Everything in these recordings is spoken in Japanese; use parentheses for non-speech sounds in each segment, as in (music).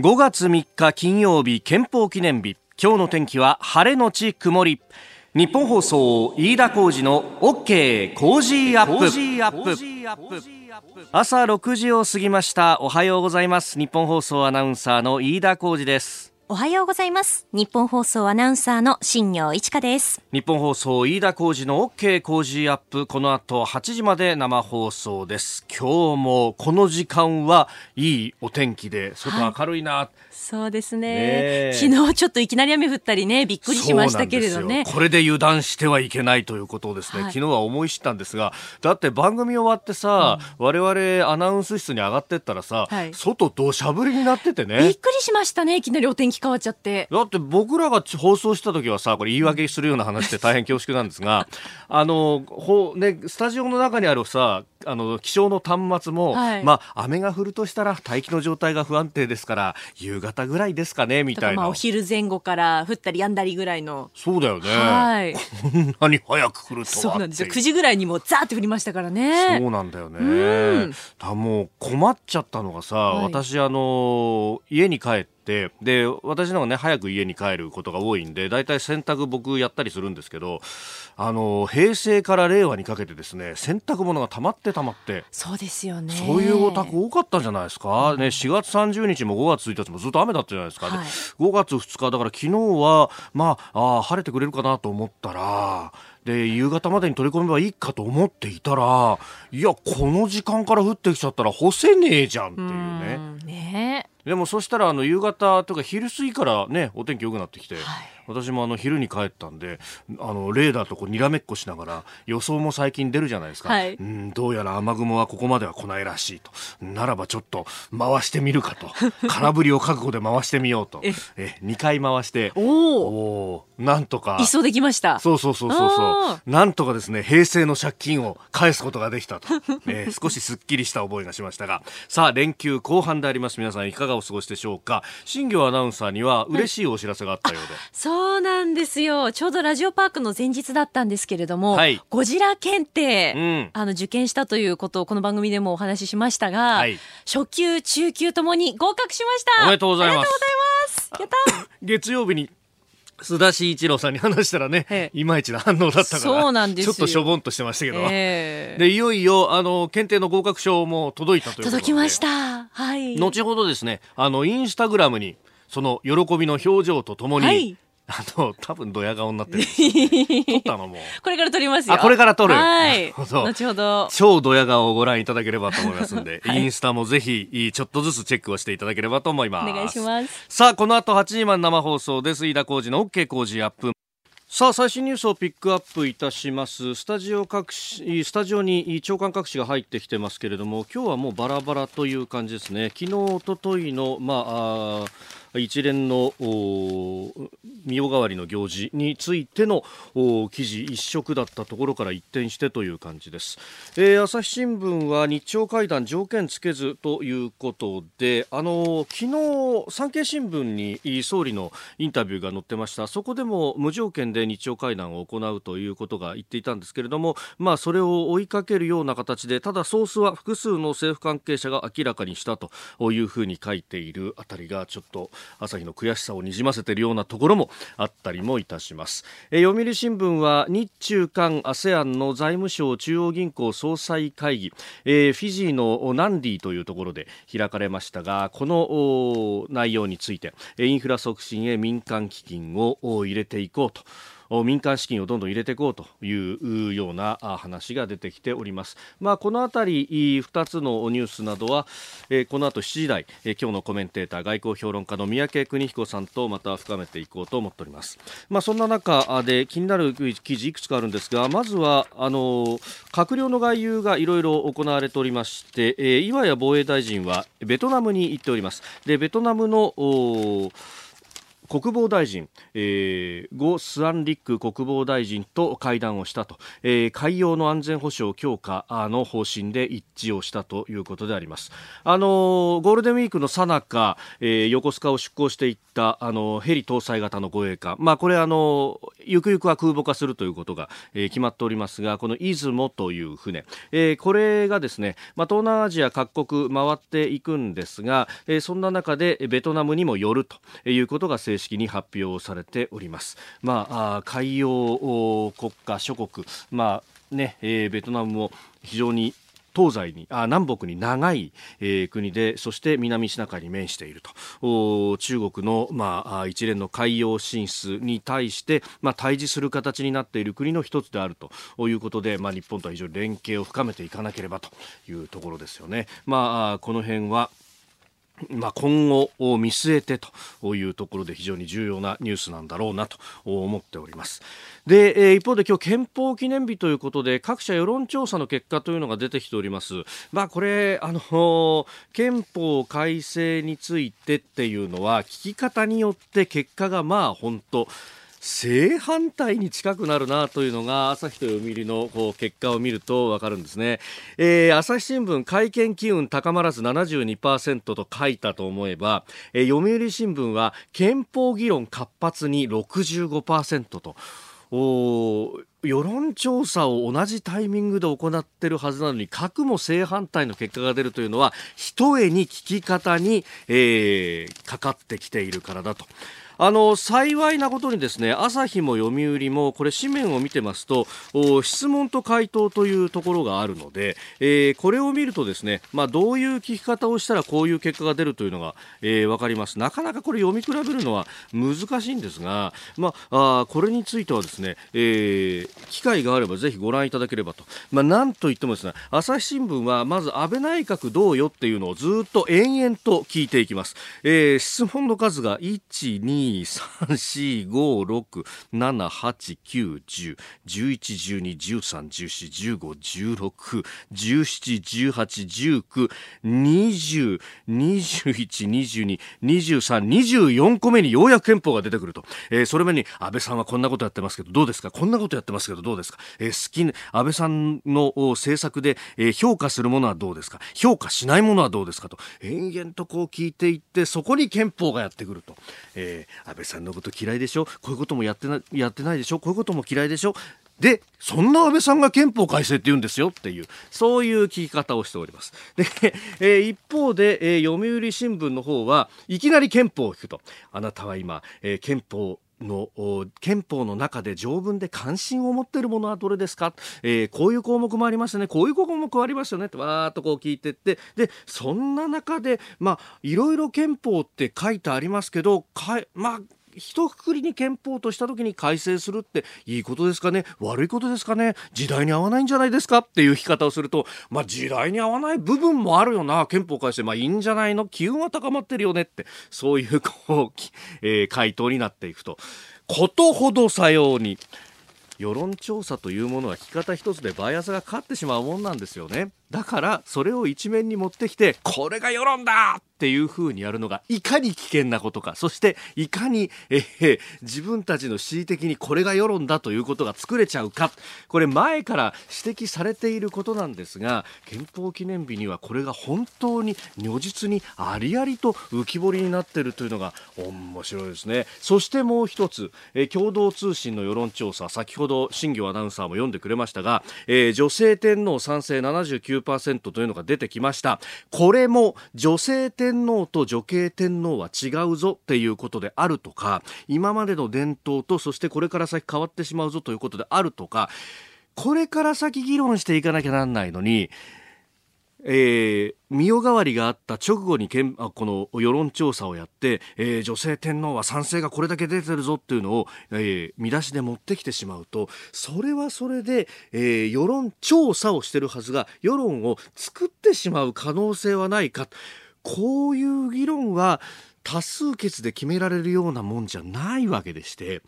5月3日金曜日憲法記念日。今日の天気は晴れのち曇り。日本放送飯田浩二の OK 工事アップ。朝6時を過ぎました。おはようございます。日本放送アナウンサーの飯田浩二ですおはようございます。日本放送アナウンサーの新業一華です。日本放送飯田浩二の OK 工事アップ。この後8時まで生放送です。今日もこの時間はいいお天気で、外明るいな、はい。そうですね、ね、昨日ちょっといきなり雨降ったりねびっくりしましたけれどね。これで油断してはいけないということをですね、はい、昨日は思い知ったんですがだって番組終わってさ、うん、我々アナウンス室に上がってったらさ、はい、外土砂降りになっててね。びっくりしましたねいきなりお天気変わっちゃってだって僕らが放送した時はさこれ言い訳するような話で大変恐縮なんですが (laughs) あのほ、ね、スタジオの中にあるさあの気象の端末も、はい、まあ雨が降るとしたら大気の状態が不安定ですから夕方ぐらいですかねみたいな。まあお昼前後から降ったりやんだりぐらいの。そうだよね。はい。こんなに早く降るとそうなんですよ。9時ぐらいにもザーって降りましたからね。そうなんだよね。だもう困っちゃったのがさ、はい、私あの家に帰って。で私の方がね早く家に帰ることが多いんで大体洗濯僕やったりするんですけどあの平成から令和にかけてですね洗濯物が溜まって溜まって。そうですよね。そういうお宅多かったんじゃないですか、うん、ね、4月30日も5月1日もずっと雨だったじゃないですか、はい、5月2日だから昨日はまああ晴れてくれるかなと思ったらで夕方までに取り込めばいいかと思っていたらいやこの時間から降ってきちゃったら干せねえじゃんっていうね。うねでもそしたらあの夕方とか昼過ぎからねお天気良くなってきて、はい、私もあの昼に帰ったんであのレーダーとこうにらめっこしながら予想も最近出るじゃないですか、はい、うんどうやら雨雲はここまでは来ないらしいと。ならばちょっと回してみるかと。(laughs) 空振りを覚悟で回してみようと。え。2回回して。おおなんとか。一掃できました。そうそうそうそうそう。なんとかですね平成の借金を返すことができたと、えー、少しすっきりした覚えがしましたが。さあ連休後半であります。皆さんいかがお過ごしでしょうか。新業アナウンサーには嬉しいお知らせがあったようで、はい、そうなんですよ。ちょうどラジオパークの前日だったんですけれども、はい、ゴジラ検定、うん、あの受験したということをこの番組でもお話ししましたが、はい、初級中級ともに合格しました。おめでとうございます。ありがとうございます。やった (laughs) 月曜日に須田慎一郎さんに話したらね、いまいちな反応だったから、そうなんですちょっとしょぼんとしてましたけど、えー、でいよいよあの検定の合格証も届いたということで。届きました。はい。後ほどですね、あのインスタグラムにその喜びの表情とともに、はい、あの、多分ドヤ顔になってる。(laughs) 撮ったのも。これから撮りますよ。あ、これから撮る。はい。後ほど。超ドヤ顔をご覧いただければと思いますんで、はい、インスタもぜひ、ちょっとずつチェックをしていただければと思います。お願いします。さあ、この後8時まで生放送です。飯田浩二の OK 工事アップ。さあ最新ニュースをピックアップいたしますスタジオ各紙スタジオに長官各紙が入ってきてますけれども今日はもうバラバラという感じですね昨日一昨日のまああ一連の御代替わりの行事についての記事一色だったところから一転してという感じです、えー、朝日新聞は日朝会談条件つけずということであの昨日産経新聞に総理のインタビューが載ってました。そこでも無条件で日朝会談を行うということが言っていたんですけれどもまあそれを追いかけるような形でただソースは複数の政府関係者が明らかにしたというふうに書いているあたりがちょっと朝日の悔しさをにじませているようなところもあったりもいたします、え、読売新聞は日中韓 ASEAN の財務省中央銀行総裁会議、え、フィジーのナンディというところで開かれましたがこの内容についてインフラ促進へ民間基金を入れていこうと。民間資金をどんどん入れていこうというような話が出てきております。まあ、このあたり2つのニュースなどは、この後7時台、え今日のコメンテーター外交評論家の三宅邦彦さんとまた深めていこうと思っております。まあ、そんな中で気になる記事いくつかあるんですがまずはあの閣僚の外遊がいろいろ行われておりまして、岩谷防衛大臣はベトナムに行っております。でベトナムの国防大臣、えー、ゴ・スアンリック国防大臣と会談をしたと、えー、海洋の安全保障強化の方針で一致をしたということであります。あのー、ゴールデンウィークの最中、えー、横須賀を出港していったあのヘリ搭載型の護衛艦、まあ、これあのゆくゆくは空母化するということが、えー、決まっておりますがこの出雲という船、えー、これがですね、まあ、東南アジア各国回っていくんですが、えー、そんな中でベトナムにも寄るということが正式式に発表されております。まあ、あ海洋国家諸国、まあねえー、ベトナムも非常に東西にあ南北に長い、えー、国でそして南シナ海に面していると中国の、まあ、一連の海洋進出に対して、まあ、対峙する形になっている国の一つであるということで、まあ、日本とは非常に連携を深めていかなければというところですよね。まあ、この辺はまあ、今後を見据えてというところで非常に重要なニュースなんだろうなと思っております。で、えー、一方で今日憲法記念日ということで各社世論調査の結果というのが出てきております。まあ、これあの憲法改正についてっていうのは聞き方によって結果がまあ本当正反対に近くなるなというのが朝日と読売のこう結果を見るとわかるんですね、えー、朝日新聞会見機運高まらず72%と書いたと思えば、えー、読売新聞は憲法議論活発に65%とお世論調査を同じタイミングで行っているはずなのに核も正反対の結果が出るというのはひとえに聞き方に、えー、かかってきているからだと。あの幸いなことにですね朝日も読売もこれ紙面を見てますと質問と回答というところがあるので、えー、これを見るとですねまあ、どういう聞き方をしたらこういう結果が出るというのが、えー、分かります。なかなかこれ読み比べるのは難しいんですが、まあ、あこれについてはですね、えー、機会があればぜひご覧いただければと、まあ、なんといってもですね朝日新聞はまず安倍内閣どうよっていうのをずっと延々と聞いていきます、えー、質問の数が1 2 24個目にようやく憲法が出てくると、えー、それ目に安倍さんはこんなことやってますけどどうですか？こんなことやってますけどどうですか、えー、好き安倍さんの政策で、えー、評価するものはどうですか？評価しないものはどうですか？と。延々とこう聞いていってそこに憲法がやってくると、えー、安倍さんのこと嫌いでしょ？こういうこともやってなやってないでしょ？こういうことも嫌いでしょ？で、そんな安倍さんが憲法改正って言うんですよ？っていう、そういう聞き方をしております。で、(laughs) えー、一方で、えー、読売新聞の方はいきなり憲法を聞くと、あなたは今、えー、憲法の憲法の中で条文で関心を持っているものはどれですか、えー、こういう項目もありますよね。こういう項目もありますよね。ってわーっとこう聞いてって。でそんな中でまあいろいろ憲法って書いてありますけどかまあ一括りに憲法とした時に改正するっていいことですかね？悪いことですかね？時代に合わないんじゃないですか？っていう聞き方をすると、まあ、時代に合わない部分もあるよな。憲法改正。まあいいんじゃないの？機運は高まってるよねって。そういうこう、えー、回答になっていくと。ことほどさように世論調査というものは聞き方一つでバイアスがかかってしまうもんなんですよね。だからそれを一面に持ってきてこれが世論だっていう風にやるのがいかに危険なことかそしていかに、えー、自分たちの恣意的にこれが世論だということが作れちゃうか。これ前から指摘されていることなんですが憲法記念日にはこれが本当に如実にありありと浮き彫りになっているというのが面白いですね。そしてもう一つ、えー、共同通信の世論調査先ほど新業アナウンサーも読んでくれましたが、えー、女性天皇賛成79というのが出てきました。これも女性天皇と女系天皇は違うぞっていうことであるとか？今までの伝統とそしてこれから先変わってしまうぞということであるとかこれから先議論していかなきゃなんないのにえー、身代替わりがあった直後にけんあこの世論調査をやって、えー、女性天皇は賛成がこれだけ出てるぞっていうのを、えー、見出しで持ってきてしまうとそれはそれで、えー、世論調査をしてるはずが世論を作ってしまう可能性はないか。こういう議論は多数決で決められるようなもんじゃないわけでして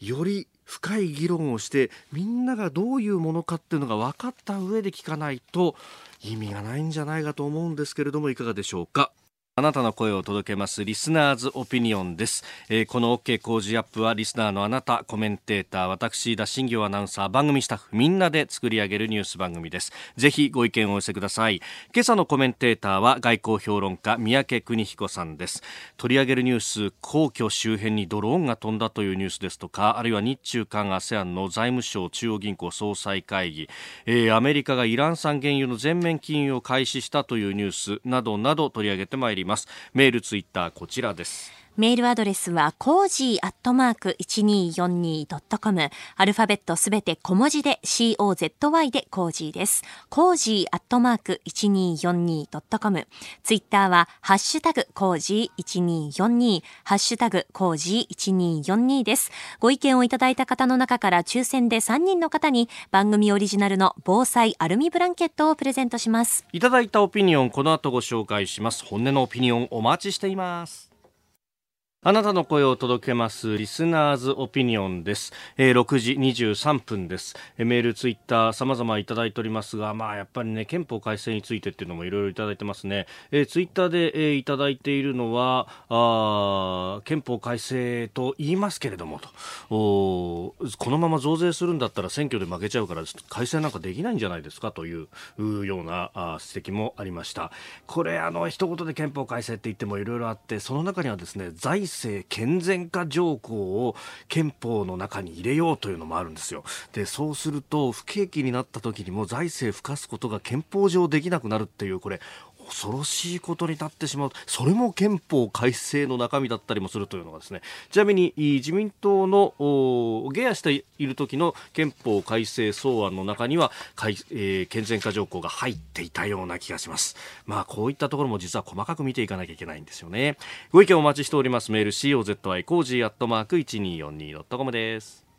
より深い議論をしてみんながどういうものかっていうのが分かった上で聞かないと意味がないんじゃないかと思うんですけれどもいかがでしょうか？あなたの声を届けますリスナーズオピニオンです、えー、この OK 工事アップはリスナーのあなたコメンテーター私田新行アナウンサー番組スタッフみんなで作り上げるニュース番組です。ぜひご意見をお寄せください。今朝のコメンテーターは外交評論家宮家邦彦さんです。取り上げるニュース皇居周辺にドローンが飛んだというニュースですとかあるいは日中韓 ASEAN の財務省中央銀行総裁会議、えー、アメリカがイラン産原油の全面禁輸を開始したというニュースなどなど取り上げてまいります。ます。メールツイッターこちらです。メールアドレスは、 cozy アットマーク 1242.com。アルファベットすべて小文字で COZY でコージーです。cozy アットマーク 1242.com。ツイッターは、ハッシュタグ cozy1242、ハッシュタグ cozy1242です。ご意見をいただいた方の中から抽選で3人の方に番組オリジナルの防災アルミブランケットをプレゼントします。いただいたオピニオン、この後ご紹介します。本音のオピニオンお待ちしています。あなたの声を届けます Listener's Opinion です。えー、6時23分です。えー、メール、ツイッター様々いただいておりますが、まあやっぱりね、憲法改正についてっていうのもいろいろいただいてますね。えー、ツイッターで、えー、いただいているのは、あ憲法改正と言いますけれどもとお、このまま増税するんだったら選挙で負けちゃうから改正なんかできないんじゃないですかというようなあ指摘もありました。これ、あの、一言で憲法改正って言ってもいろいろあって、その中にはですね、財制健全化条項を憲法の中に入れようというのもあるんですよ。で、そうすると不景気になった時にも財政をふかすことが憲法上できなくなるっていう、これ、恐ろしいことになってしまう。それも憲法改正の中身だったりもするというのがですね。ちなみに自民党の下野している時の憲法改正草案の中には、えー、健全化条項が入っていたような気がします。まあこういったところも実は細かく見ていかなきゃいけないんですよね。ご意見お待ちしております。メール COZY cozy アットマーク 1242.com です。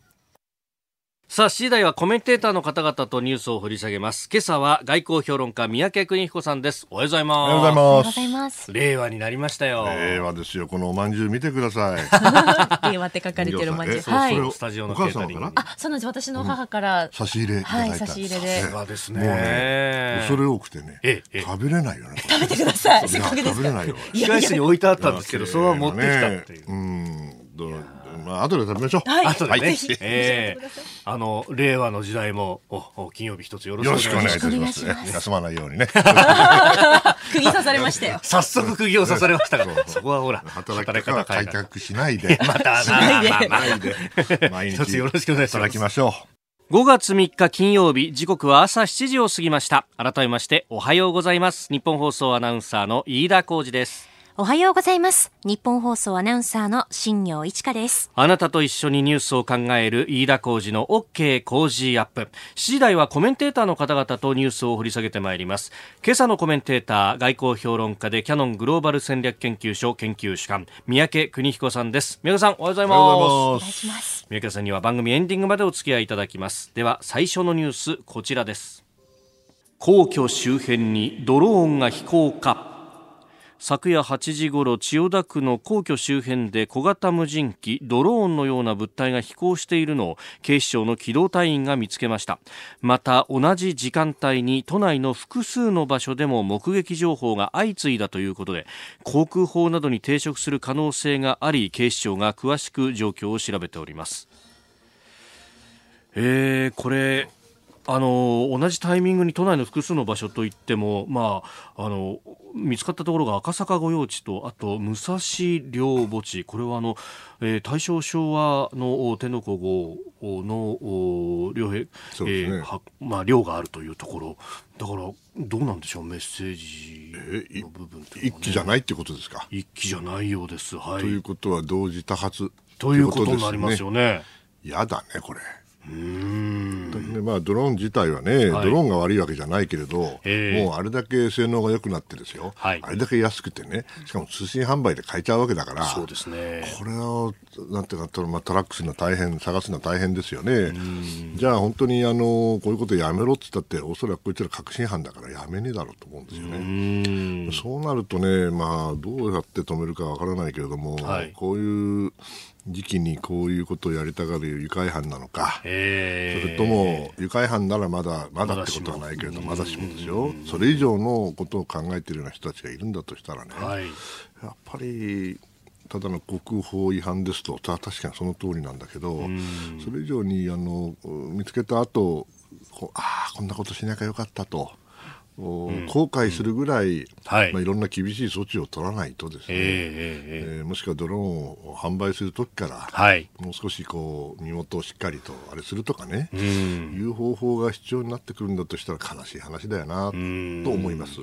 さあ、次第はコメンテーターの方々とニュースを掘り下げます。今朝は外交評論家、宮家邦彦さんです。おはようございます。おはようございます。令和になりましたよ。令和ですよ。このおまんじゅう見てください。(laughs) 令和って書かれてるまんじゅう。はい。スタジオのケータリング。あ、そうなんです。私の母から、差し入れはい、差し入れで。令和ですね。恐れ多くてね、食べれないよね。食べてください。せっかくです食べれないよ。控室に置いてあったんですけど、そのまま持ってきたっていう。うん。まあ後で食べましょう。はい。後でね。ええあの令和の時代もお金曜日一つよろしくお願いいたします。休まないようにね。(laughs) 釘刺されましたよ。早速釘を刺されましたが、そこはほら働き方開拓しないで。またないで。ないで。毎日よろしくお願いします。働きましょう。5月3日金曜日時刻は朝7時を過ぎました改めましておはようございます日本放送アナウンサーの飯田浩二ですおはようございます。日本放送アナウンサーの新業一華です。あなたと一緒にニュースを考える飯田浩二の OK 工事アップ。7時台はコメンテーターの方々とニュースを掘り下げてまいります。今朝のコメンテーター、外交評論家でキャノングローバル戦略研究所研究主幹、三宅邦彦さんです。三宅さん、おはようございます。お願いします。三宅さんには番組エンディングまでお付き合いいただきます。では、最初のニュース、こちらです。皇居周辺にドローンが飛行か。昨夜8時ごろ千代田区の皇居周辺で小型無人機ドローンのような物体が飛行しているのを警視庁の機動隊員が見つけました。また同じ時間帯に都内の複数の場所でも目撃情報が相次いだということで航空法などに抵触する可能性があり警視庁が詳しく状況を調べております。えー、これあの同じタイミングに都内の複数の場所といっても、まあ、あの見つかったところが赤坂御用地とあと武蔵陵墓地。これはあの、えー、大正昭和の天皇皇后の両兵、ね。えー、まあ、陵があるというところ。だからどうなんでしょうメッセージの部分、ね、一気じゃないってことですか？一気じゃないようです、はい、ということは同時多発ということになりますよね。嫌だねこれ。でまあ、ドローン自体はね、はい、ドローンが悪いわけじゃないけれど、えー、もうあれだけ性能が良くなってですよ、はい、あれだけ安くてね、しかも通信販売で買えちゃうわけだから、そうですね、これをなんていうか、まあ、トラックするの大変、探すのは大変ですよね。じゃあ本当にあのこういうことやめろって言ったって、おそらくこいつら確信犯だからやめねえだろうと思うんですよね。そうなるとね、まあ、どうやって止めるかわからないけれども、はい、こういう時期にこういうことをやりたがる愉快犯なのか、えそれとも愉快犯ならまだまだってことはないけれどまだしもですよ。それ以上のことを考えているような人たちがいるんだとしたらね、はい、やっぱりただの国法違反ですと確かにその通りなんだけどそれ以上にあの見つけた後こああこんなことしなきゃよかったと。後悔するぐらい、はい、まあ、いろんな厳しい措置を取らないとですね、えー、えー、もしくはドローンを販売するときから、はい、もう少しこう身元をしっかりとあれするとかね、いう方法が必要になってくるんだとしたら悲しい話だよなと思います。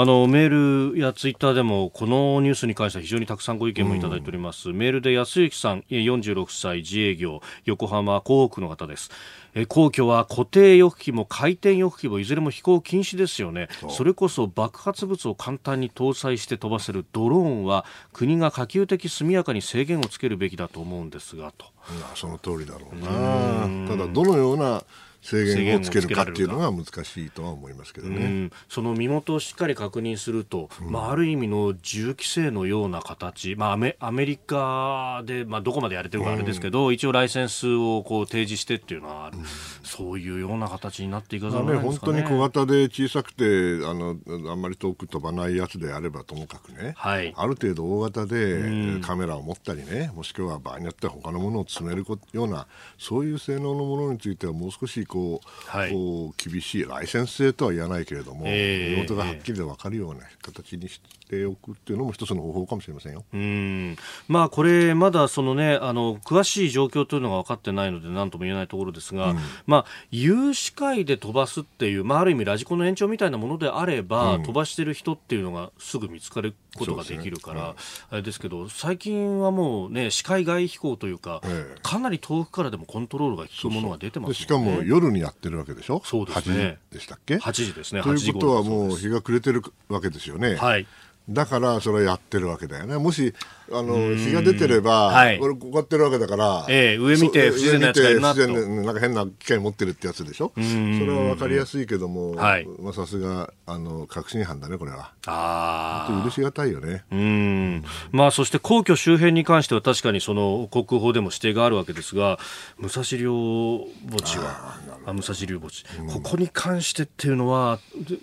あのメールやツイッターでもこのニュースに関しては非常にたくさんご意見もいただいております、うん、メールで安幸さん46歳自営業横浜港北の方ですえ皇居は固定翼機も回転翼機もいずれも飛行禁止ですよね。それこそ爆発物を簡単に搭載して飛ばせるドローンは国が可及的速やかに制限をつけるべきだと思うんですがと、その通りだろうな。ただどのような制限をつけるかっていうのが難しいとは思いますけどね。その身元をしっかり確認すると、うん、まあ、ある意味の銃規制のような形、まあ、アメアメリカで、まあ、どこまでやれてるかあれですけど、うん、一応ライセンスをこう提示してっていうのはある、うん、そういうような形になっていかざるを得ないですかね。ね本当に小型で小さくてあのあんまり遠く飛ばないやつであればともかくね、はい、ある程度大型でカメラを持ったりねもしくは場合によっては他のものを積めるようなそういう性能のものについてはもう少しこう、はい、こう厳しいライセンス制とは言わないけれども、えー、身元がはっきりと分かるような形にしておくっていうのも一つの方法かもしれませんよ。うん。まあ、これ、まだその、ね、あの詳しい状況というのが分かってないので何とも言えないところですが、うん、まあ、有志会で飛ばすっていう、まあ、ある意味ラジコンの延長みたいなものであれば、うん、飛ばしてる人っていうのがすぐ見つかることができるから、ねうん、あれですけど最近はもうね視界外飛行というか、ええ、かなり遠くからでもコントロールが効くものが出てます、ね、しかも夜にやってるわけでしょ？そうですね。8時でしたっけ？8時ですね。ということはもう日が暮れてるわけですよね。はい。だからそれやってるわけだよね。もしあの日が出てれば、はい、これこうやってるわけだから、えー、上見て不自然なやつがいるなとなんか変な機械持ってるってやつでしょ？それはわかりやすいけども、はい、まあさすがあの確信犯だねこれは。ああ。許しがたいよね。うん。まあそして皇居周辺に関しては確かにその国宝でも指定があるわけですが、武蔵陵墓地は？あ武蔵陵墓地、ここに関してっていうのは、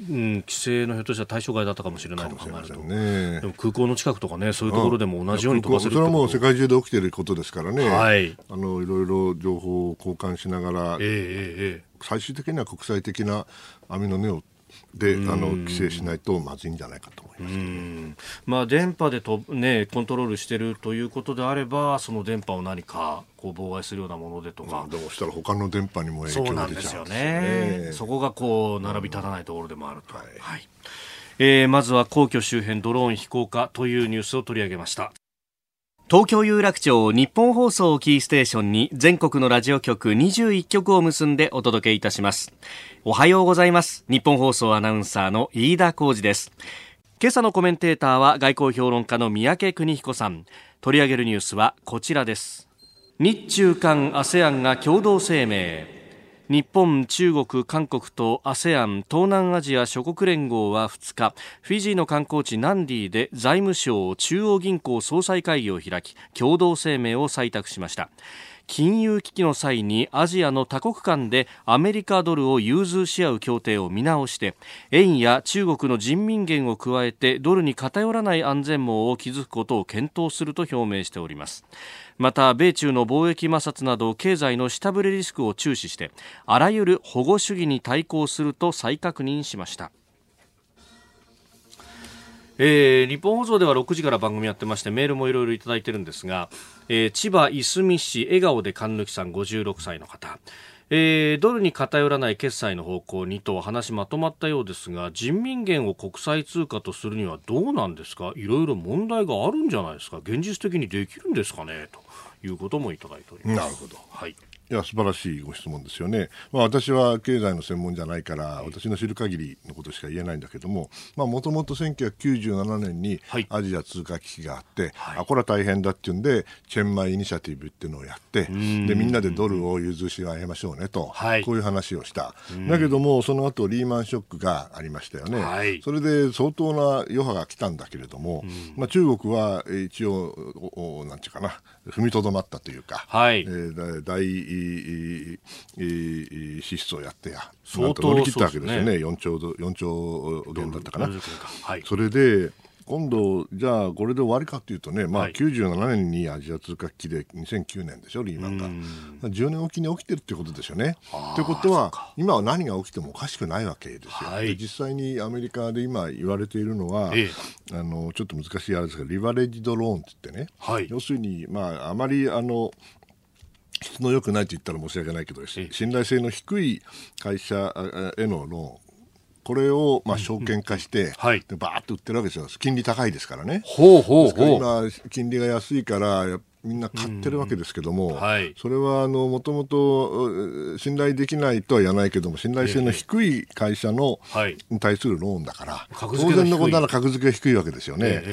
うん、規制のひょっとしたら対象外だったかもしれないと考えると。ね、でも空港の近くとかねそういうところでも同じじように飛ばせるそれはもう世界中で起きていることですからね、はい、あのいろいろ情報を交換しながら、えーえー、最終的には国際的な網の目をであの規制しないとまずいんじゃないかと思います、ね、まあ、電波でと、ね、コントロールしているということであればその電波を何かこう妨害するようなものでとか、どうしたら他の電波にも影響が出ちゃうんですよね。そこがこう並び立たないところでもあると。はい、はい。えー、まずは皇居周辺ドローン飛行かというニュースを取り上げました東京有楽町日本放送キーステーションに全国のラジオ局21局を結んでお届けいたします。おはようございます。日本放送アナウンサーの飯田浩二です。今朝のコメンテーターは外交評論家の三宅邦彦さん。取り上げるニュースはこちらです。日中間 ASEAN が共同声明。日本、中国、韓国と ASEAN 東南アジア諸国連合は2日フィジーの観光地ナンディで財務省中央銀行総裁会議を開き共同声明を採択しました。金融危機の際にアジアの多国間でアメリカドルを融通し合う協定を見直して円や中国の人民元を加えてドルに偏らない安全網を築くことを検討すると表明しております。また米中の貿易摩擦など経済の下振れリスクを注視してあらゆる保護主義に対抗すると再確認しました。えー、日本放送では6時から番組やってましてメールもいろいろいただいてるんですが、えー、千葉いすみ市笑顔で神抜さん56歳の方。えー、ドルに偏らない決済の方向にと話まとまったようですが人民元を国際通貨とするにはどうなんですか？いろいろ問題があるんじゃないですか？現実的にできるんですかね？ということもいただいております。なるほど、はい。いや素晴らしいご質問ですよね、まあ、私は経済の専門じゃないから私の知る限りのことしか言えないんだけどももともと1997年にアジア通貨危機があって、はい、あこれは大変だっていうんでチェンマイイニシアティブっていうのをやってでみんなでドルを融通し合いましょうねと、はい、こういう話をした。だけどもその後リーマンショックがありましたよね、はい、それで相当な余波が来たんだけれども、まあ、中国は一応なんていうかな踏みとどまったというか、はい。えー、大支出をやってや相当乗り切ったわけですよね。ね。4兆 ,4 兆元だったかな。はい、それで今度、じゃあこれで終わりかというとね、まあ、97年にアジア通貨危機で2009年でしょ、リーマンが。10年おきに起きてるってことですよね。ということは、今は何が起きてもおかしくないわけですよ。はい、実際にアメリカで今言われているのは、ええ、あのちょっと難しいあれですけど、リバレッジドローンって言ってね、はい、要するに、まあ、あまりあの質の良くないと言ったら申し訳ないけど、信頼性の低い会社へのローン、これをまあ証券化して、はい、でバーッと売ってるわけですよ、金利高いですからね。ほうほうほう。今、金利が安いから、みんな買ってるわけですけども、はい、それはもともと信頼できないとは言わないけども信頼性の低い会社の、に対するローンだから、当然のことなら格付けが低いわけですよね。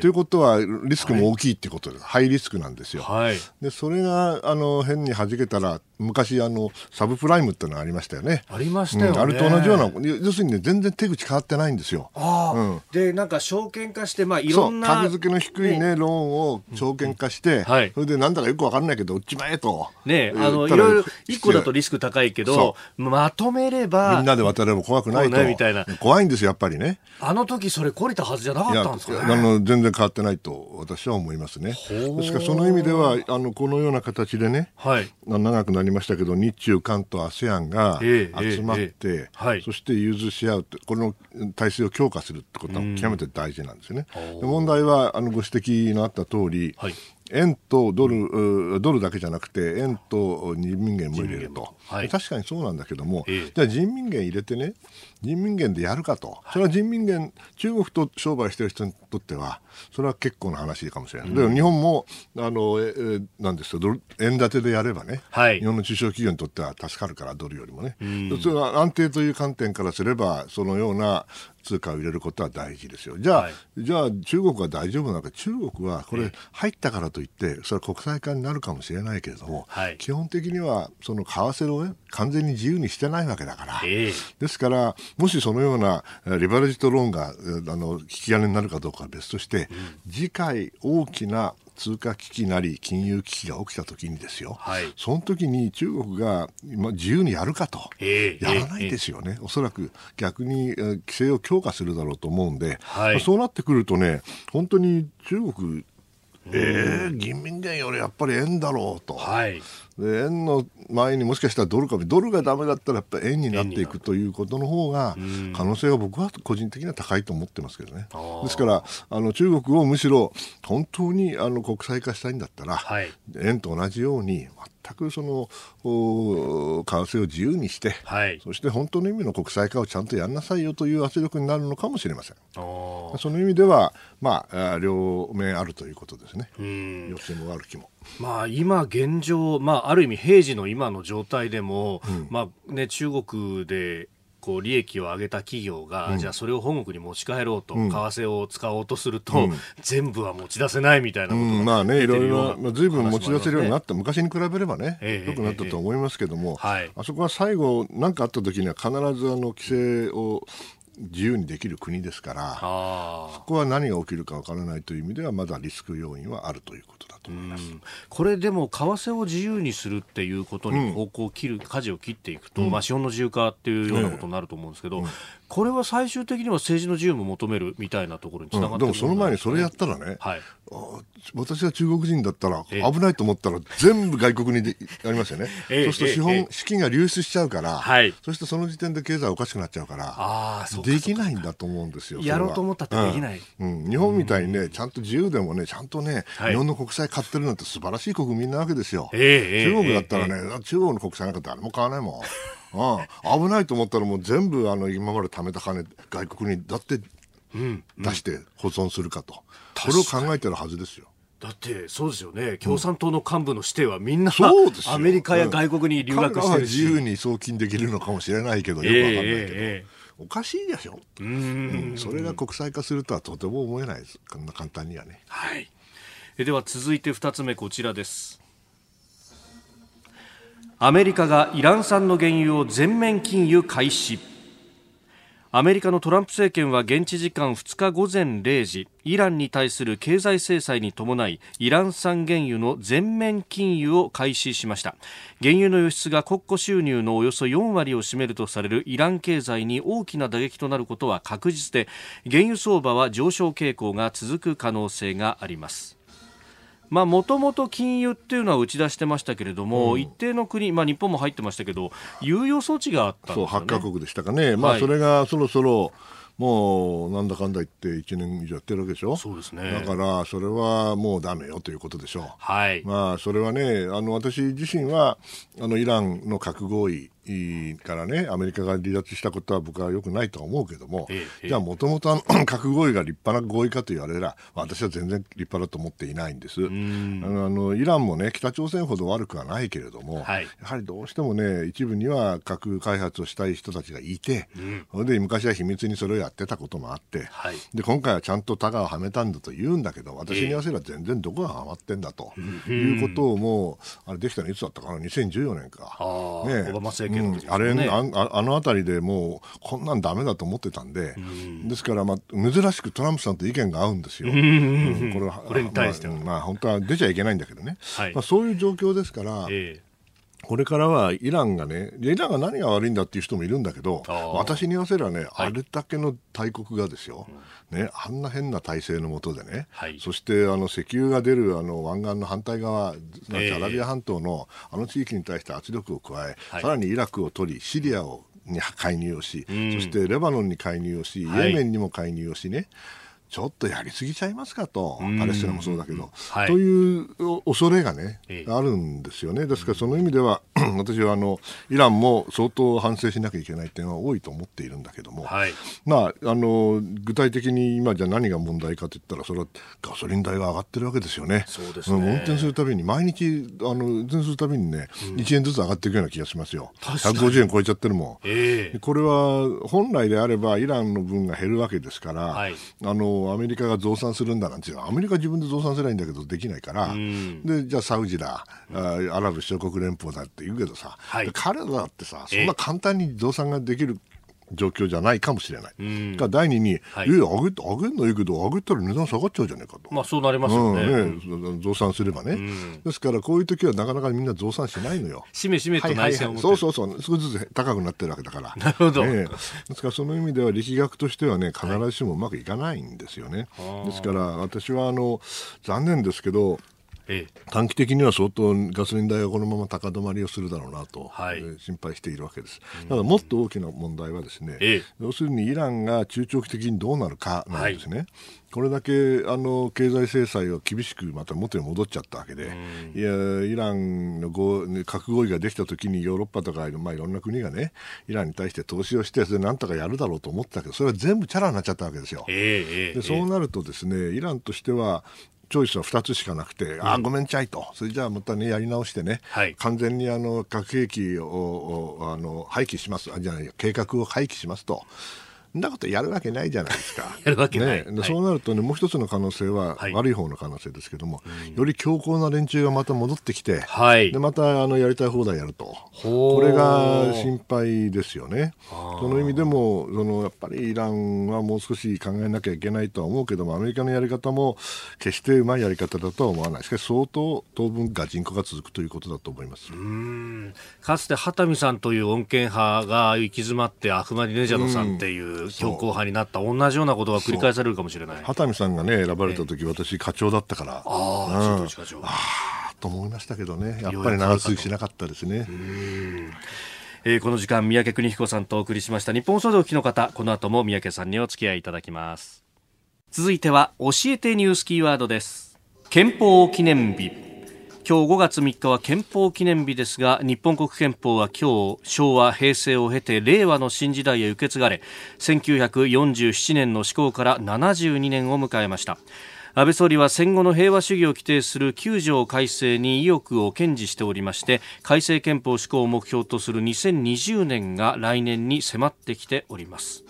ということはリスクも大きいってことで、ハイリスクなんですよ。はい、でそれがあの変に弾けたら昔あのサブプライムっていうのがありましたよね。ありましたよ、ね。うん、あれと同じような要するに、ね、全然手口変わってないんですよ。あうん、でなんか証券化してまあいろんな格付けの低いね、ローンを証券化して、はい、それでなんだかよくわかんないけど売っちまえと。ねあのいろいろ一個だとリスク高いけどまとめればみんなで渡れば怖くないと。みたいな。怖いんですよやっぱりね。あの時それ懲りたはずじゃなかったんですか、ね、あの全然変わってないと私は思いますね。ですからその意味ではあのこのような形でね、はい、長くなりましたけど日中韓と ASEAN が集まって、そして融通し合うこの体制を強化するってことは極めて大事なんですよね。問題はあのご指摘のあった通り、はい、円とドルドルだけじゃなくて円と人民元も入れると、はい、確かにそうなんだけども、えー、じゃあ人民元入れてね人民元でやるかと、それは人民元中国と商売してる人にとってはそれは結構な話かもしれない、うん、日本もあの、えー、なんですよ円建てでやればね、はい、日本の中小企業にとっては助かるからドルよりもね、うん、それは安定という観点からすればそのような通貨を入れることは大事ですよ。じゃあ、はい、じゃあ中国は大丈夫なのか、中国はこれ入ったからといって、それは国際化になるかもしれないけれども、はい、基本的にはその為替を、ね、完全に自由にしてないわけだから、えー、ですから、もしそのようなリバレッジとローンがあの引き金になるかどうかは別として、うん、次回大きな通貨危機なり金融危機が起きた時にですよ、はい、その時に中国が自由にやるかと、えー、やらないですよね、えー、おそらく逆に規制を強化するだろうと思うんで、はい、そうなってくるとね、本当に中国、えー、人民元よりやっぱり円だろうと。はいで円の前にもしかしたらドルかドルがだめだったらやっぱり円になっていくということの方が可能性は僕は個人的には高いと思ってますけどね。ですからあの中国をむしろ本当にあの国際化したいんだったら、はい、円と同じように全くその為替を自由にして、はい、そして本当の意味の国際化をちゃんとやんなさいよという圧力になるのかもしれません。その意味では、まあ、両面あるということですね。良しも悪きも。まあ、今現状、まあ、ある意味平時の今の状態でも、うん、まあね、中国でこう利益を上げた企業が、うん、じゃあそれを本国に持ち帰ろうと、うん、為替を使おうとすると、うん、全部は持ち出せないみたいなことが、まあね、いろいろ、まあ、ずいぶん持ち出せるようになった、昔に比べればね、えー、よくなったと思いますけども、えーえー、あそこは最後、何かあった時には必ずあの規制を自由にできる国ですから、そこは何が起きるかわからないという意味では、まだリスク要因はあるということだと思います。これでも、為替を自由にするっていうことに方向を切る、うん、舵を切っていくと、うん、まあ、資本の自由化っていうようなことになると思うんですけど、うん、これは最終的には政治の自由も求めるみたいなところにつながって、でもその前にそれやったらね、はい、私は中国人だったら、危ないと思ったら、全部外国にでやりますよね、(laughs) えそうすると資本、資金が流出しちゃうから、はい、そしてその時点で経済おかしくなっちゃうから、あできないんだと思うんですよ、やろうと思ったってできない、うん。日本みたいにね、ちゃんと自由でもね、ちゃんとね、日本の国債買ってるなんて素晴らしい国民なわけですよ、中国だったらね、中国の国債なんか誰も買わないもん。ああ危ないと思ったらもう全部あの今まで貯めた金外国にだって出して保存するかと、うんこれを考えてるはずですよ。だってそうですよね。共産党の幹部の指定はみんな、そうですアメリカや外国に留学してるし、自由に送金できるのかもしれないけどよくわかんないけど、えー、おかしいでしょ。うん、それが国際化するとはとても思えないです。こんな簡単にはね、はい、えでは続いて2つ目こちらですアメリカがイラン産の原油を全面禁輸開始。アメリカのトランプ政権は現地時間2日午前0時イランに対する経済制裁に伴いイラン産原油の全面禁輸を開始しました。原油の輸出が国庫収入のおよそ4割を占めるとされるイラン経済に大きな打撃となることは確実で原油相場は上昇傾向が続く可能性があります、もともと禁輸っていうのは打ち出してましたけれども、うん、一定の国、まあ、日本も入ってましたけど、猶予措置があったんですよ、ね、そう、8か国でしたかね、まあ、それがそろそろ、もうなんだかんだ言って1年以上やってるわけでしょ。そうですね。だからそれはもうだめよということでしょう。はい。まあそれはねあの私自身はあのイランの核合意からね、アメリカが離脱したことは僕はよくないとは思うけども、ええ、じゃあもともと核合意が立派な合意かと言われれば、私は全然立派だと思っていないんです。あのあのイランもね、北朝鮮ほど悪くはないけれども、はい、やはりどうしてもね、一部には核開発をしたい人たちがいて、うん、で昔は秘密にそれをやってたこともあって、はい、で今回はちゃんとタガをはめたんだと言うんだけど、私に言わせれば全然どこがはまってんだと、え、いうことをもう、あれできたのいつだったかな、2014年か。ね、オバマ政権ね、うん、あれああの辺りでもうこんなんだめだと思ってたんで、ですから、まあ、珍しくトランプさんと意見が合うんですよ。これこれに対しては、まあ、まあ、本当は出ちゃいけないんだけどね、はい、まあ、そういう状況ですから、えーこれからはイランがね、イランが何が悪いんだっていう人もいるんだけど、私に言わせればね、はい、あれだけの大国がですよ、うん、ね、あんな変な体制のもとでね、はい、そしてあの石油が出るあの湾岸の反対側、アラビア半島のあの地域に対して圧力を加え、はい、さらにイラクを取り、シリアをに介入をし、うん、そしてレバノンに介入をし、イエメンにも介入をしね、ちょっとやりすぎちゃいますかと、パレスチナもそうだけど、はい、という恐れがね、あるんですよね。ですからその意味では、(clears throat) 私はあのイランも相当反省しなきゃいけない点は多いと思っているんだけども、はい、まあ、あの具体的に今じゃ何が問題かといったらそれはガソリン代が上がってるわけですよね。そうですね。運転するたびに毎日あの運転するたびにね、うん、1円ずつ上がっていくような気がしますよ。150円超えちゃってるもん、えー、これは本来であればイランの分が減るわけですから、はい、あのアメリカが増産するんだなんていうのはアメリカ自分で増産すればいいんだけどできないから、うん、でじゃあサウジだ、アラブ首長国連邦だって言うけどさ、はい、彼らだってさそんな簡単に増産ができる状況じゃないかもしれない。うん、か第二に、はい、いや、上げ上げんのいいけど、上げたら値段下がっちゃうじゃないかと。まあ、そうなりますよね。うん、ね増産すればね、うん、ですから、こういう時はなかなかみんな増産しないのよ。しめしめと内戦を、はいはい、そうそうそう、少しずつ高くなってるわけだから。なるほど。ね、ですから、その意味では力学としてはね、必ずしもうまくいかないんですよね。はい、ですから、私は、あの、残念ですけど、ええ、短期的には相当ガソリン代がこのまま高止まりをするだろうなと、はい、心配しているわけです。ただもっと大きな問題はですね、え、要するにイランが中長期的にどうなるかなんですね。はい。これだけあの経済制裁を厳しくまた元に戻っちゃったわけで、いやイランの核合意ができたときにヨーロッパとか、まあ、いろんな国がねイランに対して投資をしてそれなんとかやるだろうと思ってたけどそれは全部チャラになっちゃったわけですよ。えー、でそうなるとですねイランとしてはチョイスは2つしかなくて、うん、あごめんちゃいと、それじゃあまたね、やり直してね、はい、完全にあの核兵器をあの廃棄します、あじゃない計画を廃棄しますと。んなことやるわけないじゃないですか。(laughs) やるわけない。ね、そうなるとね、もう一つの可能性は、悪い方の可能性ですけども、より強硬な連中がまた戻ってきて、はい、でまたあのやりたい放題やると、これが心配ですよね。その意味でもその、やっぱりイランはもう少し考えなきゃいけないとは思うけども、アメリカのやり方も決してうまいやり方だとは思わない、しか。し相当、当分、ガチンコが続くということだと思います。かつて畑見さんという穏健派が行き詰まって、アフマディネジャドさんっていう、強硬派になった同じよう。なことが繰り返されるかもしれない畑見さんがね選ばれた時、私課長だったから。あ、うん、課長。ああと思いましたけどね。やっぱり長続きしなかったですね。えー、この時間三宅邦彦さんとお送りしました。日本総動機の方この後も三宅さんにお付き合いいただきます。続いては教えてニュースキーワードです。憲法記念日今日5月3日は憲法記念日ですが日本国憲法は今日昭和平成を経て令和の新時代へ受け継がれ1947年の施行から72年を迎えました。安倍総理は戦後の平和主義を規定する9条改正に意欲を堅持しておりまして改正憲法施行を目標とする2020年が来年に迫ってきております。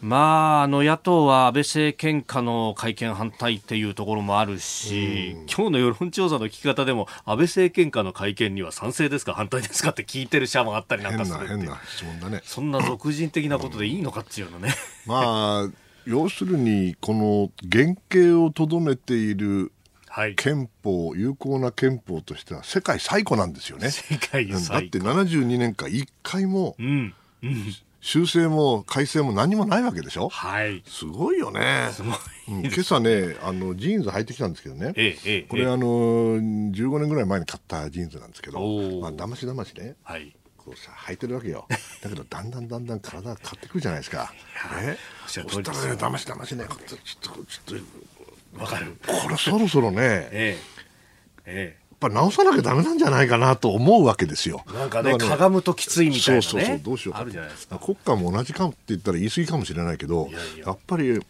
まあ、あの野党は安倍政権下の会見反対っていうところもあるし、うん、今日の世論調査の聞き方でも安倍政権下の会見には賛成ですか反対ですかって聞いてる社もあったりなんかする変な質問だね。そんな俗人的なことでいいのかっていうのね、うん、まあ要するにこの原型をとどめている憲法、有効な憲法としては世界最古なんですよね。世界最古。だって72年間1回も、うん。うん、修正も改正も何もないわけでしょ？はい。すごいよね。すごい、うん。今朝ね、あのジーンズ履いてきたんですけどね。ええ、これ、ええ、あの15年ぐらい前に買ったジーンズなんですけど、まあだましだましね。はい。こうさ履いてるわけよ。(laughs) だけどだんだんだんだん体が変わってくるじゃないですか。ね。そしたらねだましだましね、ちょっとちょっと。わかるこれそろそろね、ええええ、ぱ直さなきゃだめなんじゃないかなと思うわけですよ。なんかね、ねかがむときついみたいな、ね、そうそうそう、どうしようか。あるじゃないですか。国家も同じかって言ったら言い過ぎかもしれないけど、いやいややっぱり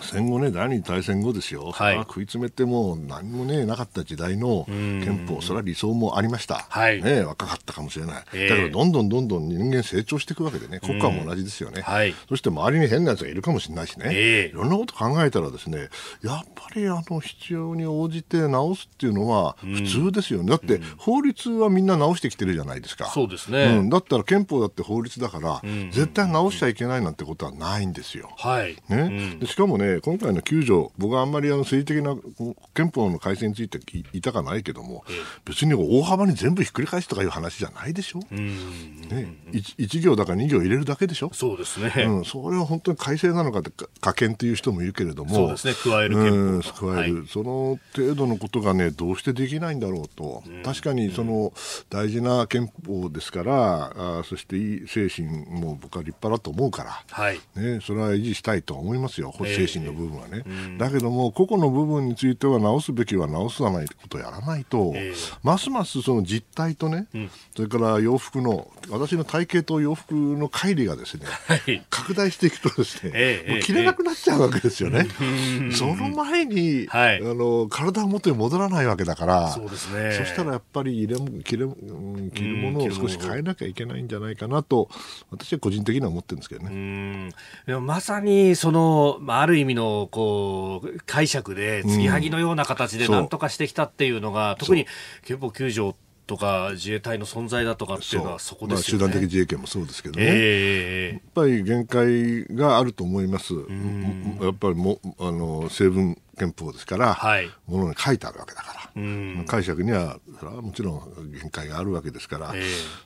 戦後ね、第二次大戦後ですよ、はい、食い詰めても何もね、なかった時代の憲法、それは理想もありました、はい、ね、若かったかもしれない、えー、だけどどんどんどんどん人間成長していくわけでね、国家も同じですよね、はい、そして周りに変なやつがいるかもしれないしね、えー、いろんなこと考えたらですね、やっぱりあの必要に応じて直すっていうのは普通ですよね、だって法律はみんな直してきてるじゃないですか、そうですね、うん、だったら憲法だって法律だから、絶対直しちゃいけないなんてことはないんですよ。はい。ね。でしかもね今回の救助条、僕はあんまりあの政治的な憲法の改正について言いたかないけども、別に大幅に全部ひっくり返すとかいう話じゃないでしょ。うね、1, 行だか2行入れるだけでしょ。そうですね。うん、それは本当に改正なのかって可見という人もいるけれども、そうですね、加える憲法、加える、はい、その程度のことがね、どうしてできないんだろうと、確かにその大事な憲法ですから、あそしていい精神も僕は立派だと思うから、はい。ね、それは維持したいと思いますよ、精神の部分はね。えーだけども個々の部分については直すべきは直さないことをやらないと、えー、ますますその実態とね、うん、それから洋服の私の体型と洋服の乖離がですね、はい、拡大していくとですね、えー、もう着れなくなっちゃうわけですよね。えー、その前に、はい、あの体は元に戻らないわけだからそうです、ね、そしたらやっぱり入れ着れ着るものを少し変えなきゃいけないんじゃないかなと私は個人的には思ってるんですけどね。でもまさにその、まあ、ある意味のこう解釈で継ぎはぎのような形で何とかしてきたっていうのが、う。ん、特に憲法9条とか自衛隊の存在だとかっていうのはそこですよね、まあ、集団的自衛権もそうですけどね、えー、やっぱり限界があると思います、やっぱりもあの成分憲法ですから、はい、ものに書いてあるわけだから、解釈にはそれはもちろん限界があるわけですから、えー、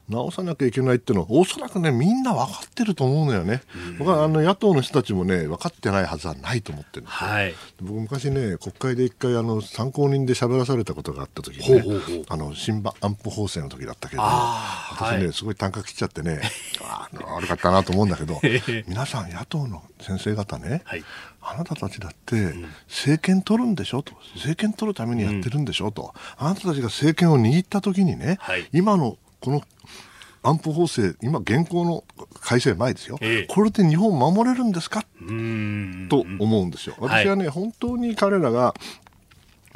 直さなきゃいけないっていうのはおそらくねみんな分かってると思うのよね、僕はあの野党の人たちもね分かってないはずはないと思ってるんですよ、はい、僕昔ね国会で一回あの参考人で喋らされたことがあった時にねあの新安保法制の時だったけど、私ね、はい、すごい単価切っちゃってねあ悪かったなと思うんだけど (laughs) 皆さん野党の先生方ね、はいあなたたちだって政権取るんでしょと。政権取るためにやってるんでしょと、あなたたちが政権を握った時にね、はい、今のこの安保法制、今、現行の改正前ですよ、ええ、これで日本を守れるんですか？と思うんですよ。私はね、はい、本当に彼らが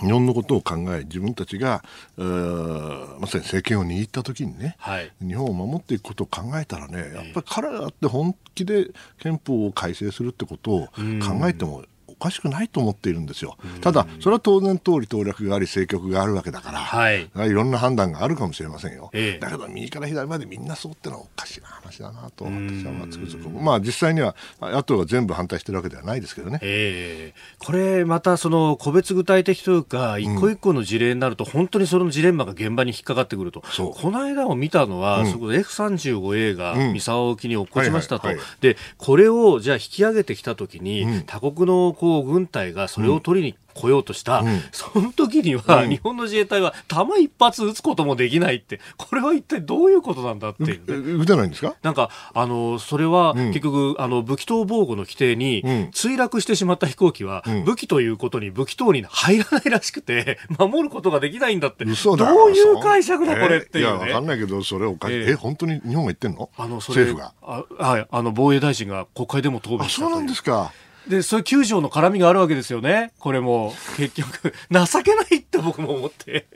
日本のことを考え自分たちがまさに政権を握った時にね、はい、日本を守っていくことを考えたらねやっぱり彼らって本気で憲法を改正するってことを考えてもおかしくないと思っているんですよ。ただ、それは当然通り当略があり、政局があるわけだから、はい、いろんな判断があるかもしれませんよ。ええ、だけど、右から左までみんなそうってのはおかしいな話だなと、私はまあつくづく、まあ実際には野党が全部反対してるわけではないですけどね。えー、これ、またその個別具体的というか、一個一個の事例になると、本当にそのジレンマが現場に引っかかってくると、この間を見たのは、うん、そこ F35A が三沢沖に落っこちましたと、でこれをじゃあ引き上げてきたときに、うん、他国のこう軍隊がそれを取りに来ようとした、うん、その時には、日本の自衛隊は弾一発撃つこともできないって、これは一体どういうことなんだっていう、ね、撃てないんですか？なんか、あの、それは、結局、あの、武器等防護の規定に、墜落してしまった飛行機は、武器ということに武器等に入らないらしくて、(laughs) 守ることができないんだって。どういう解釈だ、これっていう、ね、いや、わかんないけど、それおかしい。えー、え、本当に日本が言ってんの？あの、政府が。あはい、あの、防衛大臣が国会でも答弁したそうなんですか。で、そういう9条の絡みがあるわけですよね。これも、結局、情けないって僕も思って。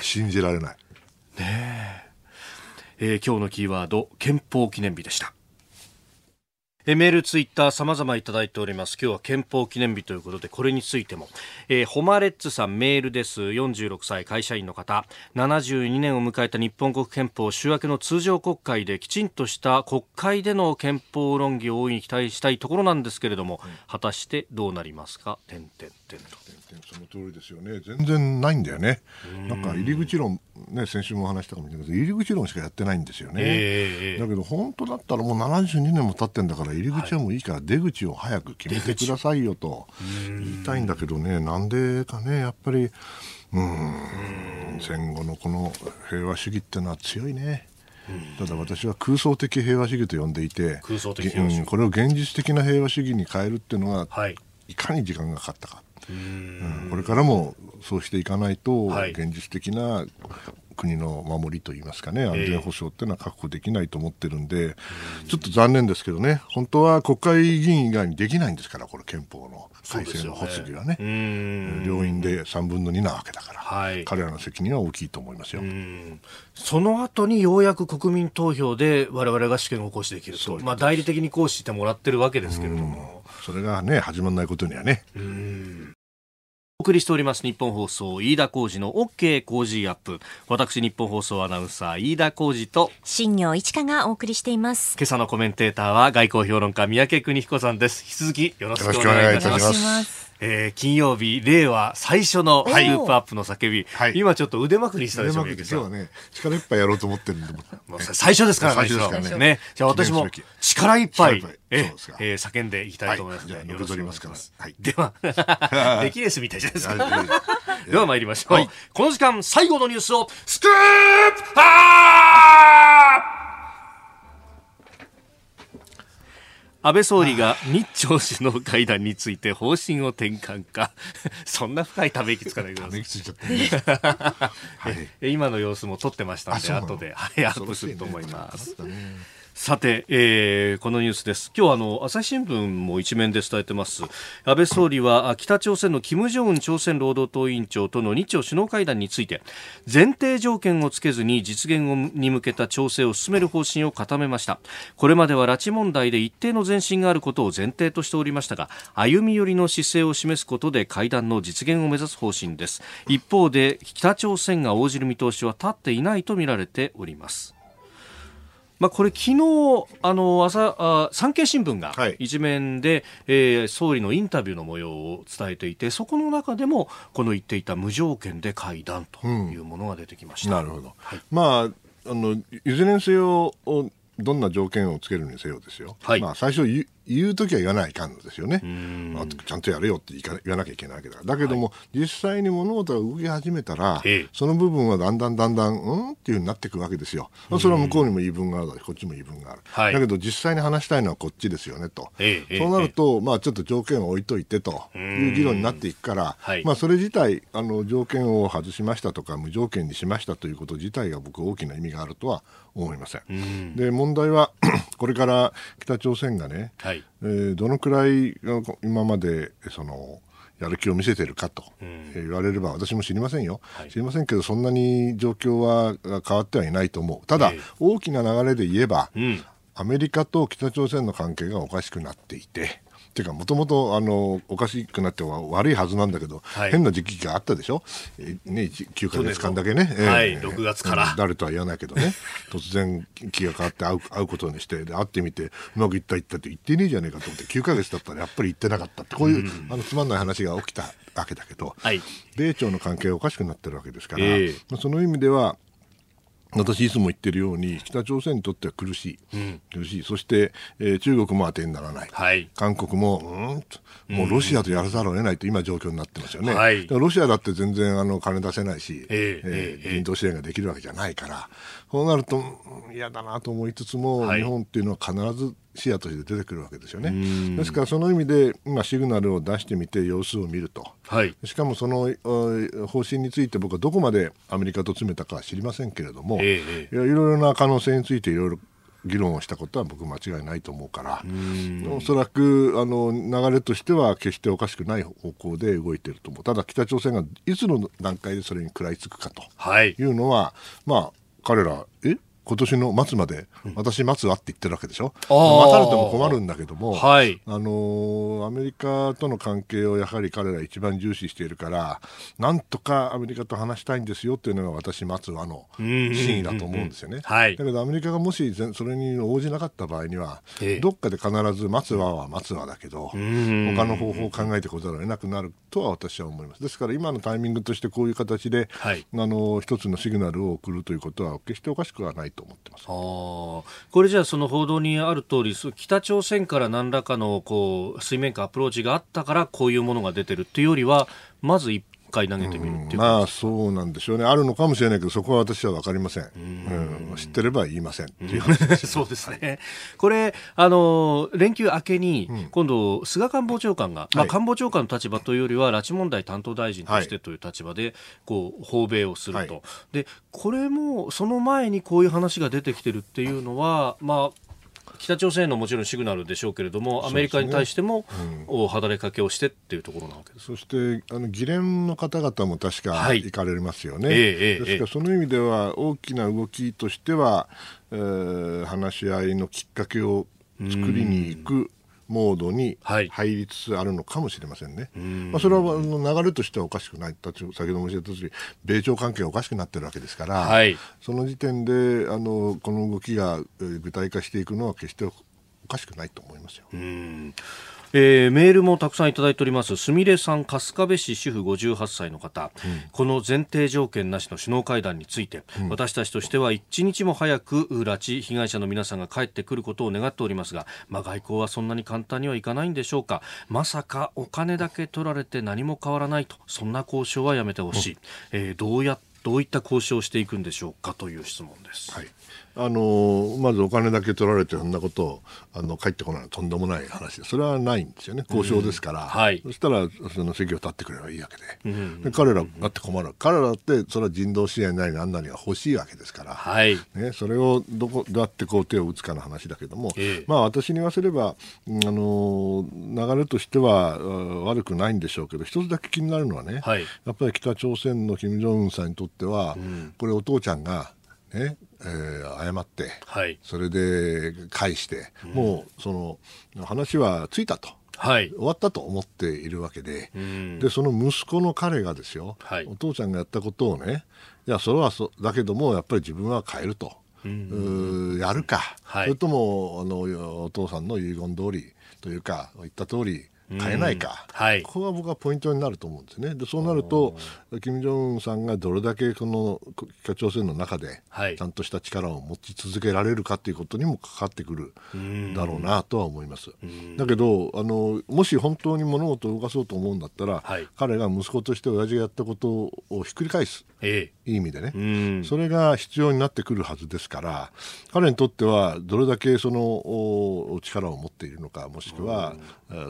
信じられない。ねえ。えー、今日のキーワード、憲法記念日でした。えメール、ツイッター、様々いただいております。今日は憲法記念日ということで、これについても。えー、ホマレッツさんメールです。46歳、会社員の方。72年を迎えた日本国憲法週明けの通常国会できちんとした国会での憲法論議を大いに期待したいところなんですけれども、うん、果たしてどうなりますか？点々点と。その通りですよね。全然ないんだよね。なんか入り口論、ね、先週も話したかもしれないけど、入り口論しかやってないんですよね。えー、だけど本当だったらもう72年も経ってんだから入り口はもういいから出口を早く決めてくださいよと言いたいんだけどね、なんでかね、やっぱり、うん、戦後のこの平和主義っていうのは強いね。ただ私は空想的平和主義と呼んでいて、うん、これを現実的な平和主義に変えるっていうのが、はい、いかに時間がかかったか。うん、これからもそうしていかないと、現実的な国の守りといいますかね、安全保障っていうのは確保できないと思ってるんで、ちょっと残念ですけどね、本当は国会議員以外にできないんですから、これ、憲法の改正の発議はね、ね両院で3分の2なわけだから、はい、彼らの責任は大きいと思いますよ。その後にようやく国民投票で我々が試験を行使できると、まあ、代理的に行使してもらってるわけですけれども。それがね、始まらないことにはね。お送りしております日本放送飯田浩二の OK 工事アップ。私日本放送アナウンサー飯田浩二と新業一華がお送りしています。今朝のコメンテーターは外交評論家三宅邦彦さんです。引き続きよろしくお願いいたしますえー、金曜日、令和最初のループアップの叫び、はい、今ちょっと腕まくりしたでしょ、う、今日はね、力いっぱいやろうと思ってるんで、最初ですからね、最初ですからね。ね。じゃあ私も力いっぱい、ええー、叫んでいきたいと思いますので、はい、よろしくお願いします。はい、では、出来レースみたいじゃないですか。では参りましょう、はい。この時間、最後のニュースを、スクープアップ安倍総理が日朝首脳会談について方針を転換か。(laughs) そんな深いため息つかないでください。(laughs) はい、今の様子も撮ってましたんで、後で、はい、アップすると思います。さて、えー、このニュースです。今日あの朝日新聞も一面で伝えてます。安倍総理は北朝鮮の金正恩朝鮮労働党委員長との日朝首脳会談について前提条件をつけずに実現に向けた調整を進める方針を固めました。これまでは拉致問題で一定の前進があることを前提としておりましたが、歩み寄りの姿勢を示すことで会談の実現を目指す方針です。一方で北朝鮮が応じる見通しは立っていないとみられております。まあ、これ、昨日あの朝あ産経新聞が一面で、はい、えー、総理のインタビューの模様を伝えていてそこの中でもこの言っていた無条件で会談というものが出てきました、うん、なるほど、はい、まああのいずれにせよどんな条件をつけるにせよですよ、はい、まあ、最初言うときは言わないかんのですよね、まあ、ちゃんとやれよって言わなきゃいけないわけだだけども、はい、実際に物事が動き始めたら、その部分はだんだんだんだん、うんっていうふうになっていくわけですよ、それは向こうにも言い分がある。こっちも言い分がある、はい、だけど実際に話したいのはこっちですよねと、そうなると、まあ、ちょっと条件を置いといてという議論になっていくから、まあ、それ自体あの、条件を外しましたとか、無条件にしましたということ自体が僕、大きな意味があるとは思いません。で問題は (clears throat) これから北朝鮮がね、はい、えー、どのくらい今までそのやる気を見せてるかと、言われれば私も知りませんよ、はい、知りませんけどそんなに状況は変わってはいないと思う。ただ、えー、大きな流れで言えば、うん、アメリカと北朝鮮の関係がおかしくなっていてていうか、もともとあのおかしくなっては悪いはずなんだけど、はい、変な時期があったでしょ、えー、ね、9か月間だけね、えー、はい、6月から、誰とは言わないけどね、突然、気が変わって会う会うことにして、会ってみて、うまくいったいったって言ってねえじゃねえかと思って、9か月だったらやっぱり言ってなかったって、こういう、うん、あのつまんない話が起きたわけだけど、はい、米朝の関係がおかしくなってるわけですから、えー、まあ、その意味では、私いつも言ってるように北朝鮮にとっては苦しい、うん、苦しい。そして、えー、中国も当てにならない、はい、韓国もうんもうロシアとやらざるを得ないと今状況になってますよね、はい、ロシアだって全然あの金出せないし、えー、えー、人道支援ができるわけじゃないから。そうなると嫌だなと思いつつも、はい、日本っていうのは必ず視野として出てくるわけですよね。ですからその意味で今シグナルを出してみて様子を見ると、はい、しかもその方針について僕はどこまでアメリカと詰めたかは知りませんけれども、えー、いろいろな可能性についていろいろ議論をしたことは僕間違いないと思うからおそらくあの流れとしては決しておかしくない方向で動いていると思う。ただ北朝鮮がいつの段階でそれに食らいつくかとい。うのは、はい、まあ彼らえ？今年の末まで、私待つわって言ってるわけでしょ、うん、待たれても困るんだけども、はい、あのアメリカとの関係をやはり彼ら一番重視しているから、なんとかアメリカと話したいんですよっていうのが私、待つわの真意だと思うんですよね。だけどアメリカがもしそれに応じなかった場合には、どっかで必ず待つわは待つわだけど、他の方法を考えてこざるを得なくなるとは私は思います。ですから今のタイミングとしてこういう形で、はい、あの一つのシグナルを送るということは決しておかしくはないと思ってます。これじゃあその報道にある通り北朝鮮から何らかのこう水面下アプローチがあったからこういうものが出てるっていうよりはまず一回投げてみるっていう、うん、まあそうなんでしょうね。あるのかもしれないけどそこは私は分かりません、うん、知ってれば言いませんっていう。話です、(laughs) そうですね。これあの連休明けに、今度菅官房長官が、まあ、官房長官の立場というよりは拉致問題担当大臣としてという立場で、こう訪米をすると、はい、でこれもその前にこういう話が出てきてるっていうのはまあ北朝鮮のもちろんシグナルでしょうけれども、アメリカに対しても、うん、働きかけをしてっていうところなわけです。そしてあの議連の方々も確か行かれますよね、はい、ですからその意味では大きな動きとしては、えー、話し合いのきっかけを作りに行くモードに入りつつあるのかもしれませんね。はい、まあ、それは流れとしてはおかしくない。先ほど申し上げた通り、米朝関係がおかしくなってるわけですから、はい、その時点であのこの動きが具体化していくのは決しておかしくないと思いますよ。えー、メールもたくさんいただいております。すみれさん春日部市主婦58歳の方、うん、この前提条件なしの首脳会談について、うん、私たちとしては一日も早く拉致被害者の皆さんが帰ってくることを願っておりますが、まあ、外交はそんなに簡単にはいかないんでしょうか。まさかお金だけ取られて何も変わらないとそんな交渉はやめてほしい、えー、どうやどういった交渉をしていくんでしょうかという質問です。はい。あのまずお金だけ取られてそんなことをあの帰ってこないのとんでもない話。でそれはないんですよね。交渉ですから、うんはい、そしたらその席を立ってくればいいわけで。うん、で彼らだって困る。彼らだってそれは人道支援なり何なりが欲しいわけですから、はい。ね、それをどこどうやってこう手を打つかの話だけども、えまあ、私に言わせれば、あの流れとしては悪くないんでしょうけど一つだけ気になるのはね、はい、やっぱり北朝鮮の金正恩さんにとっては、うん、これお父ちゃんがねえー、謝って、はい、それで返して、うん、もうその話はついたと。はい、終わったと思っているわけで。うん、でその息子の彼がですよ、はい、お父ちゃんがやったことをねいやそれはそだけどもやっぱり自分は変えると、うん、やるか、はい、それともあのお父さんの遺言通りというか言った通り変えないか、はい、ここが僕はポイントになると思うんですね。でそうなると金正恩さんがどれだけこの北朝鮮の中でちゃんとした力を持ち続けられるかということにもかかってくるだろうなとは思います。だけどあのもし本当に物事を動かそうと思うんだったら、はい、彼が息子として親父がやったことをひっくり返す。ええ、いい意味でね、それが必要になってくるはずですから彼にとってはどれだけその力を持っているのかもしくは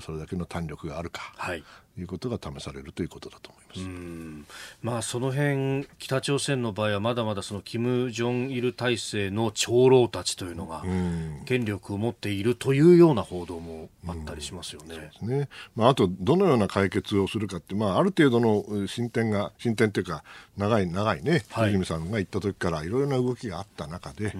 それだけの胆力があるか、はい、いうことが試されるということだと思います。まあその辺北朝鮮の場合はまだまだその金正日体制の長老たちというのが権力を持っているというような報道もあったりしますよね。ね。まああとどのような解決をするかってまあある程度の進展が進展というか長い長いね、はい、泉さんが言った時からいろいろな動きがあった中で、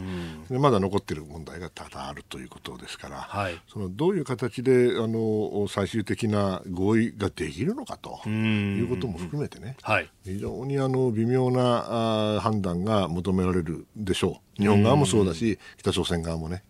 でまだ残っている問題が多々あるということですから、はい、そのどういう形であの最終的な合意ができるのかということも含めてね、はい、非常にあの微妙なあ判断が求められるでしょう。日本側もそうだし、北朝鮮側もね。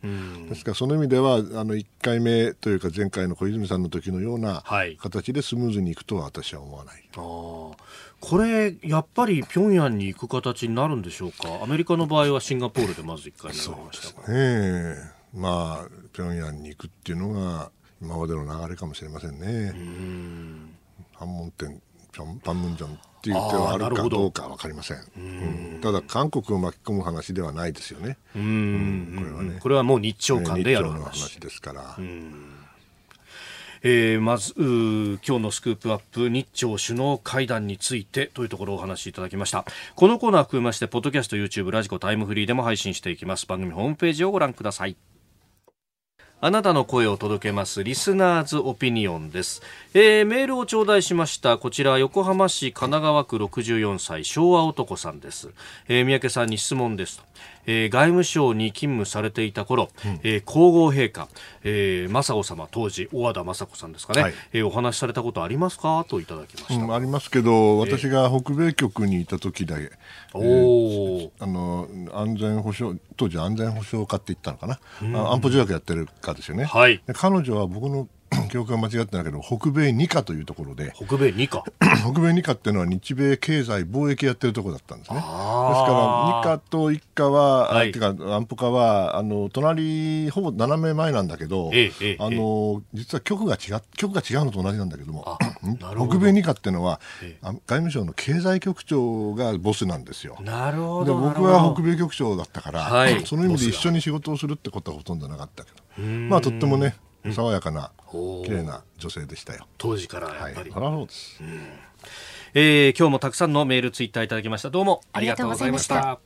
ですから、その意味では、あの1回目というか、前回の小泉さんの時のような形でスムーズにいくとは私は思わない。これ、やっぱり平壌に行く形になるんでしょうか、アメリカの場合はシンガポールでまず1回目そうですね、まあ、平壌に行くっていうのが、今までの流れかもしれませんね。反問店パンムンジョンっていう手はあるかど。うか分かりません、うん、ただ韓国を巻き込む話ではないですよね、うん、これはね。これはもう日朝間でやる話,、話ですから。えー、まず今日のスクープアップ日朝首脳会談についてというところをお話しいただきました。このコーナー含めましてポッドキャスト YouTube ラジコタイムフリーでも配信していきます。番組ホームページをご覧くださいあなたの声を届けますリスナーズオピニオンです、えー、メールを頂戴しましたこちら横浜市神奈川区64歳昭和男さんです、えー、三宅さんに質問ですえー、外務省に勤務されていた頃、うん、えー、皇后陛下、えー、雅子様当時小和田雅子さんですかね、はい、えー、お話しされたことありますか？といただきました、うん、ありますけど私が北米局にいた時だけ、えー、あの安全保障当時安全保障課って言ったのかな、うん、安保条約やってるかですよね、はい、彼女は僕の記憶が間違ってないけど北米二課というところで (clears throat) 北米二課。(clears throat) 北米二課っていうのは日米経済貿易やってるところだったんですね。ですから二課と一課は、はい、てか安保課はあの隣ほぼ斜め前なんだけど、ええ、あの実は局が違局が違うのと同じなんだけども北米二課っていうのは、え、外務省の経済局長がボスなんですよ。なるほど僕は北米局長だったから、はい、その意味で一緒に仕事をするってことはほとんどなかったけど。まあとってもね爽やかな、綺麗な女性でしたよ。当時からやっぱり、はい、そうです、えー、今日もたくさんのメールツイッターいただきました。どうもありがとうございました